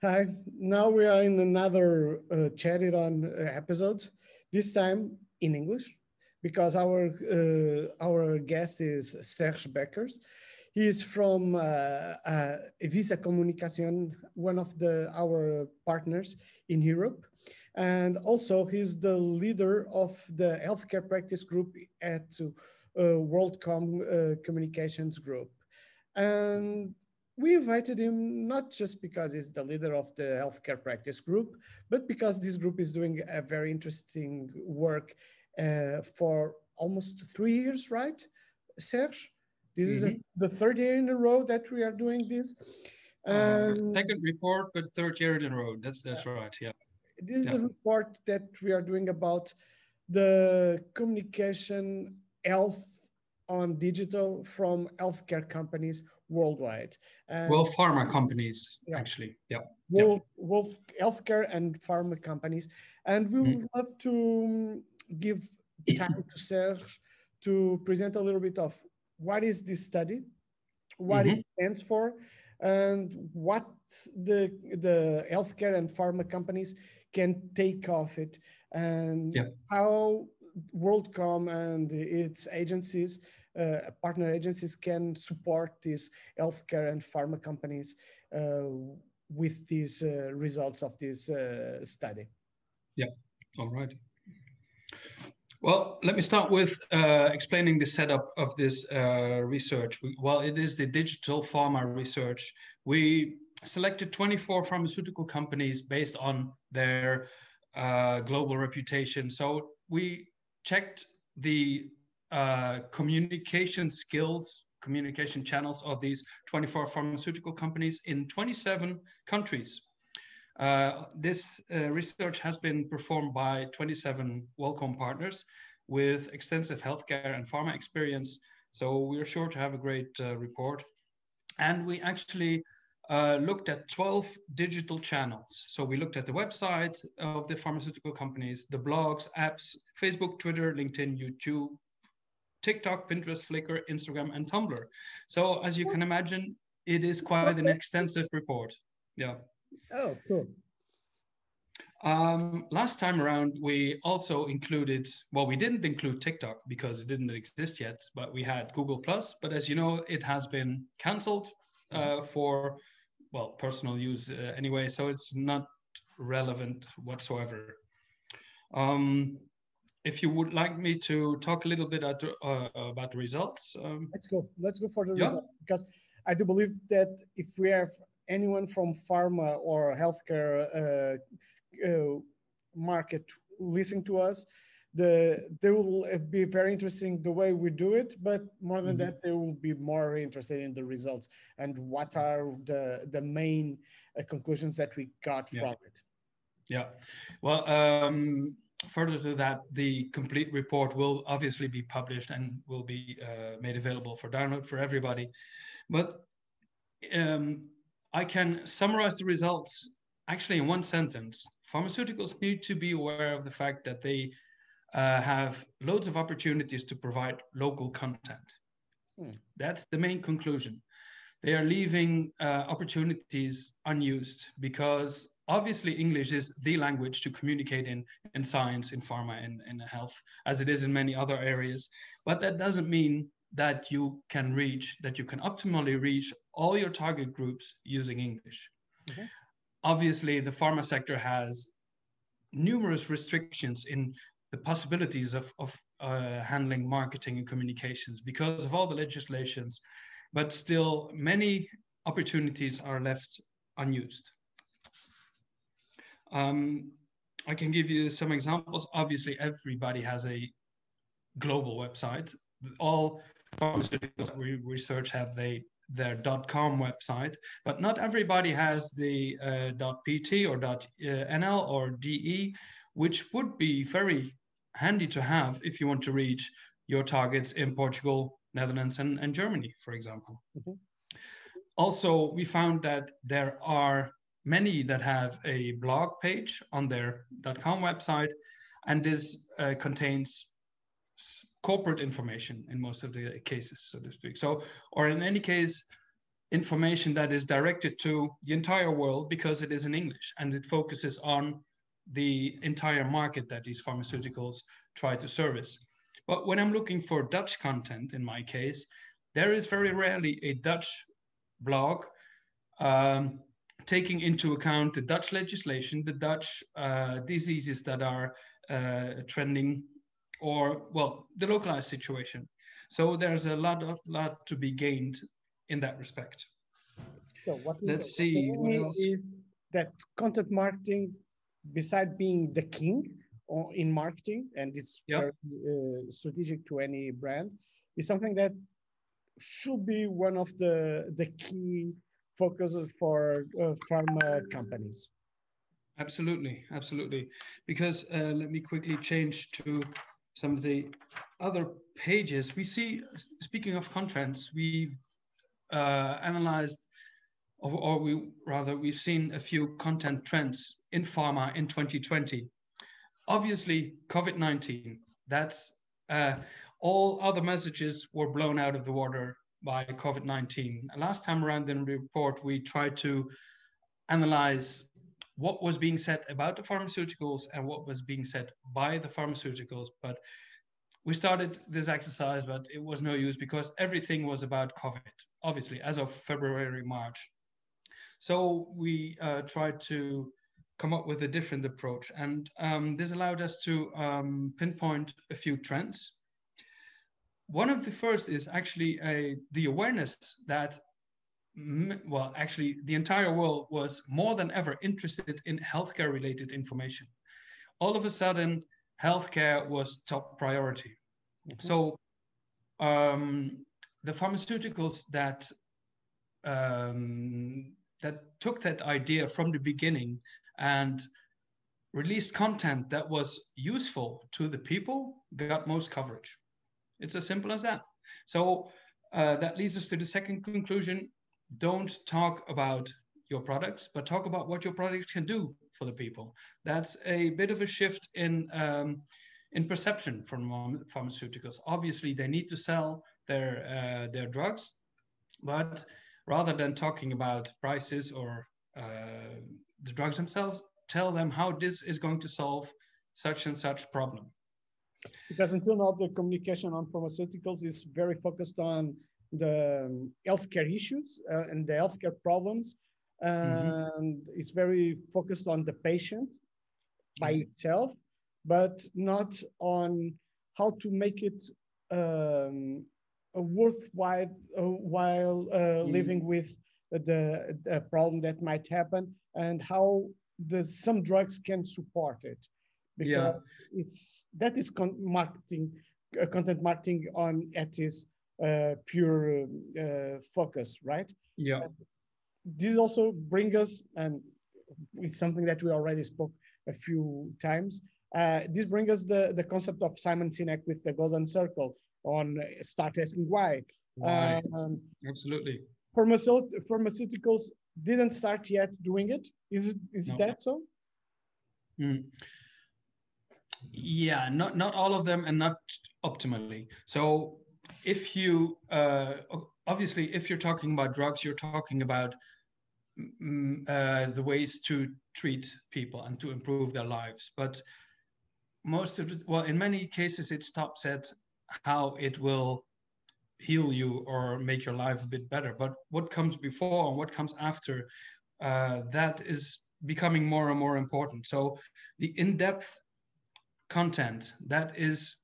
Hi, now we are in another uh, On uh, episode, this time in English, because our uh, our guest is Serge Beckers. He is from uh, uh, Visa Comunicación, one of the our partners in Europe, and also he's the leader of the healthcare practice group at uh, WorldCom uh, Communications Group, and we invited him not just because he's the leader of the healthcare practice group, but because this group is doing a very interesting work uh, for almost three years, right, Serge? This mm-hmm. is a, the third year in a row that we are doing this. Um, second report, but third year in a row. That's that's yeah. right. Yeah. This yeah. is a report that we are doing about the communication health on digital from healthcare companies worldwide. And well, pharma companies, yeah. actually. Yeah. Wolf, yeah. Healthcare and pharma companies. And we would mm. love to um, give time to Serge to present a little bit of what is this study, what mm-hmm. it stands for, and what the, the healthcare and pharma companies can take off it, and yeah. how WorldCom and its agencies uh, partner agencies can support these healthcare and pharma companies uh, with these uh, results of this study. Yeah, all right. Well, let me start with uh, explaining the setup of this uh, research. We, well, it is the digital pharma research. We selected 24 pharmaceutical companies based on their uh, global reputation. So we checked the uh, communication skills, communication channels of these 24 pharmaceutical companies in 27 countries. Uh, this uh, research has been performed by 27 WorldCom partners with extensive healthcare and pharma experience. So we're sure to have a great uh, report. And we actually uh, looked at 12 digital channels. So we looked at the website of the pharmaceutical companies, the blogs, apps, Facebook, Twitter, LinkedIn, YouTube, TikTok, Pinterest, Flickr, Instagram, and Tumblr. So as you can imagine, it is quite an extensive report. Yeah. Oh, cool. Um, last time around, we also included, well, we didn't include TikTok because it didn't exist yet, but we had Google Plus. But as you know, it has been canceled uh, for, well, personal use uh, anyway, so it's not relevant whatsoever. Um, if you would like me to talk a little bit at, uh, about the results. Um, Let's go. Let's go for the yeah. result because I do believe that if we have anyone from pharma or healthcare uh, uh, market listening to us, the they will be very interesting the way we do it. But more than mm-hmm. that, they will be more interested in the results and what are the the main uh, conclusions that we got yeah. from it. Yeah. Well. Um, further to that, the complete report will obviously be published and will be uh, made available for download for everybody. But um, I can summarize the results actually in one sentence. Pharmaceuticals need to be aware of the fact that they uh, have loads of opportunities to provide local content. Hmm. That's the main conclusion. They are leaving uh, opportunities unused because obviously English is the language to communicate in, in science, in pharma, and in, in health, as it is in many other areas. But that doesn't mean that you can reach, that you can optimally reach all your target groups using English. Mm-hmm. Obviously, the pharma sector has numerous restrictions in the possibilities of, of uh, handling marketing and communications because of all the legislations, but still many opportunities are left unused. Um, I can give you some examples. Obviously, everybody has a global website. All pharmaceuticals we research have they their .com website, but not everybody has the uh, .pt or .nl or .de, which would be very handy to have if you want to reach your targets in Portugal, Netherlands, and, and Germany, for example. Mm-hmm. Also, we found that there are many that have a blog page on their .com website, and this uh, contains corporate information in most of the cases, so to speak. So, or in any case, information that is directed to the entire world because it is in English and it focuses on the entire market that these pharmaceuticals try to service. But when I'm looking for Dutch content, in my case, there is very rarely a Dutch blog um, taking into account the Dutch legislation, the Dutch uh, diseases that are uh, trending, or well, the localized situation. So there's a lot of lot to be gained in that respect. So what let's see what else is that content marketing, beside being the king in marketing, and it's yep. very uh, strategic to any brand, is something that should be one of the the key focuses for uh, pharma companies. Absolutely, absolutely. Because uh, let me quickly change to some of the other pages. We see, speaking of contents, we've uh, analyzed, or, or, we rather, we've seen a few content trends in pharma in 2020. Obviously, COVID-19, that's uh, all other messages were blown out of the water by COVID-19. Last time around in the report, we tried to analyze what was being said about the pharmaceuticals and what was being said by the pharmaceuticals. But we started this exercise, but it was no use because everything was about COVID, obviously, as of February, March. So we uh, tried to come up with a different approach. And um, this allowed us to um, pinpoint a few trends. One of the first is actually a, the awareness that well, actually, the entire world was more than ever interested in healthcare related information. All of a sudden, healthcare was top priority. Mm-hmm. So, um, the pharmaceuticals that um, that took that idea from the beginning and released content that was useful to the people got most coverage. It's as simple as that. So uh, that leads us to the second conclusion don't talk about your products, but talk about what your products can do for the people. That's a bit of a shift in um, in perception from pharmaceuticals. Obviously, they need to sell their uh, their drugs, but rather than talking about prices or uh, the drugs themselves, tell them how this is going to solve such and such problem. Because until now, the communication on pharmaceuticals is very focused on the um, healthcare issues uh, and the healthcare problems. Mm-hmm. And it's very focused on the patient by mm-hmm. itself, but not on how to make it um, a worthwhile uh, while uh, mm-hmm. living with the, the, problem that might happen and how the some drugs can support it because yeah. it's that is con- marketing uh, content marketing on at its uh, pure uh, focus, right? Yeah. this also brings us, and it's something that we already spoke a few times. Uh, this brings us the, the concept of Simon Sinek with the golden circle on start asking why. Why? Um, Absolutely. Pharmaceut pharmaceuticals didn't start yet doing it. Is, is no. that so? Mm. Yeah, not not all of them, and not optimally. So if you uh, obviously if you're talking about drugs you're talking about mm, uh, the ways to treat people and to improve their lives. But most of it well in many cases it stops at how it will heal you or make your life a bit better. But what comes before and what comes after uh, that is becoming more and more important. So the in-depth content that is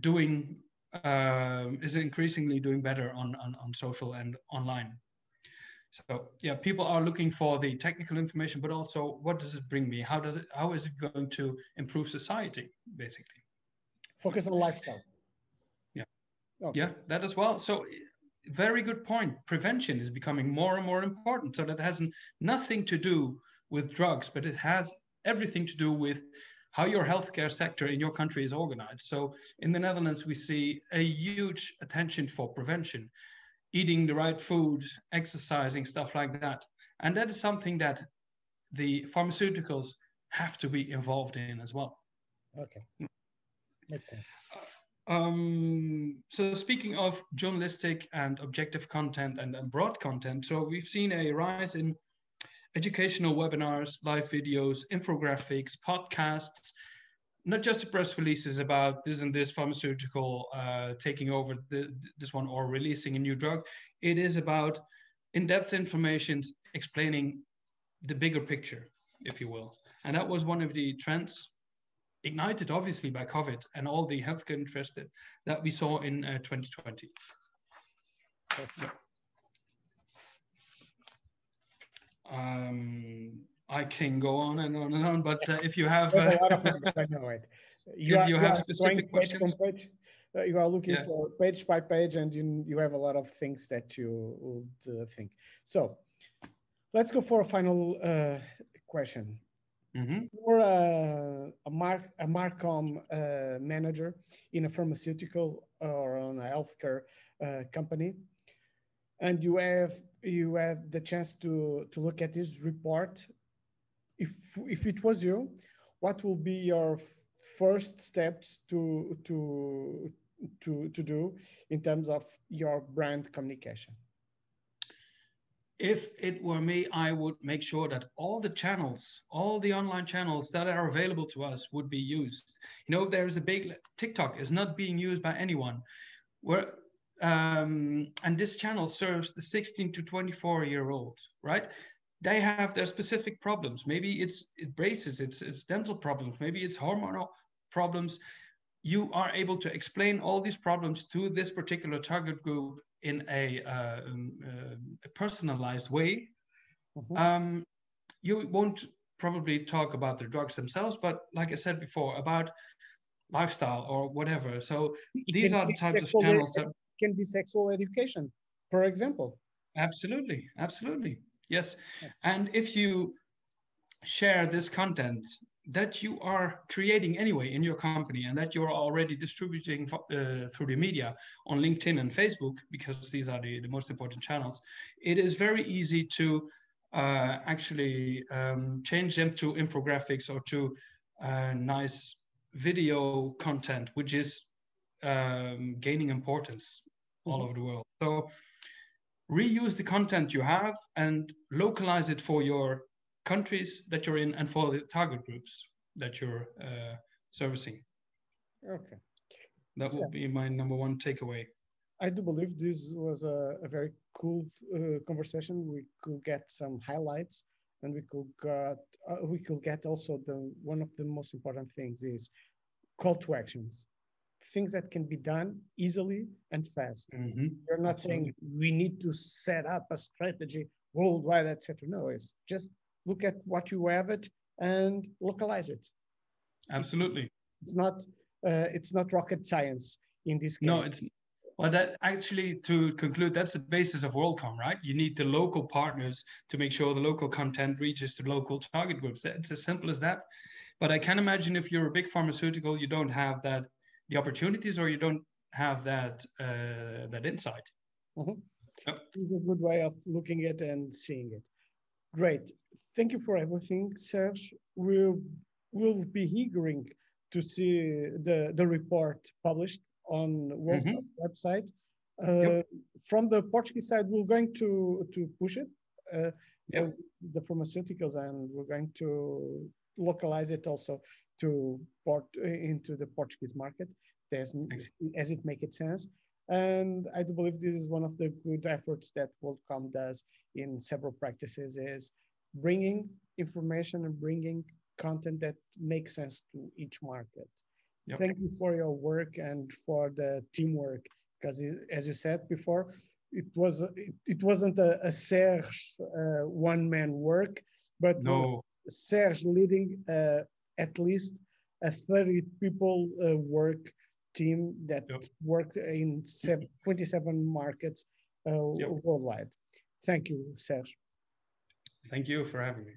doing uh, is increasingly doing better on, on, on social and online. So yeah, people are looking for the technical information, but also what does it bring me? How does it? How is it going to improve society, basically? Focus on lifestyle. Yeah, okay. yeah, that as well. So very good point. Prevention is becoming more and more important. So that has nothing to do with drugs, but it has everything to do with how your healthcare sector in your country is organized. So in the Netherlands, we see a huge attention for prevention, eating the right food, exercising, stuff like that. And that is something that the pharmaceuticals have to be involved in as well. Okay, makes sense. Um, so speaking of journalistic and objective content and, and broad content, so we've seen a rise in educational webinars, live videos, infographics, podcasts, not just press releases about this and this pharmaceutical uh, taking over the, this one or releasing a new drug. It is about in-depth information explaining the bigger picture, if you will. And that was one of the trends ignited obviously by COVID and all the healthcare interested that we saw in uh, 2020. Yeah. I can go on and on and on, but uh, if you have, uh, a lot of You, are, you, have specific questions. Page page. Uh, you are looking yeah. for page by page, and you you have a lot of things that you would uh, think. So, let's go for a final uh, question. Mm-hmm. You're a, a, Mark, a Marcom uh, manager in a pharmaceutical or on a healthcare uh, company, and you have you have the chance to to look at this report. If if it was you, what will be your first steps to to to to do in terms of your brand communication? if it were me, I would make sure that all the channels, all the online channels that are available to us would be used. You know, there's a big TikTok is not being used by anyone. Where um, and this channel serves the 16 to 24 year old, right? They have their specific problems. Maybe it's it braces, it's it's dental problems, maybe it's hormonal problems. You are able to explain all these problems to this particular target group in a, uh, um, uh, a personalized way, mm-hmm. um, you won't probably talk about the drugs themselves, but like I said before, about lifestyle or whatever. So these are the types of channels that can be sexual education, for example. Absolutely, absolutely, yes. And if you share this content that you are creating anyway in your company and that you're already distributing uh, through the media on LinkedIn and Facebook, because these are the, the most important channels, it is very easy to uh, actually um, change them to infographics or to uh, nice video content, which is um, gaining importance all mm-hmm. over the world. So reuse the content you have and localize it for your countries that you're in and for the target groups that you're uh, servicing. Okay. That so, will be my number one takeaway. I do believe this was a, a very cool uh, conversation. We could get some highlights, and we could get uh, we could get also the one of the most important things is call to actions, things that can be done easily and fast. Mm-hmm. You're not Absolutely. saying we need to set up a strategy worldwide, etc. No, it's just look at what you have it and localize it. Absolutely. It's not uh, it's not rocket science in this case. No, it's well that actually to conclude that's the basis of WorldCom, right? You need the local partners to make sure the local content reaches the local target groups. It's as simple as that. But I can imagine if you're a big pharmaceutical, you don't have that the opportunities or you don't have that uh, that insight. Mm-hmm. Yep. It's a good way of looking at and seeing it. Great. Thank you for everything, Serge. We'll, we'll be eager to see the, the report published on World mm -hmm. website. Uh, yep. From the Portuguese side, we're going to, to push it, uh, yep. the pharmaceuticals, and we're going to localize it also to port into the Portuguese market as, as it makes sense. And I do believe this is one of the good efforts that WorldCom does in several practices is bringing information and bringing content that makes sense to each market. Yep. Thank you for your work and for the teamwork, because as you said before, it was it, it wasn't a, a Serge uh, one man work, but no. Serge leading uh, at least a 30 people uh, work team that yep. worked in 27 markets uh, yep. worldwide. Thank you, Serge. Thank you for having me.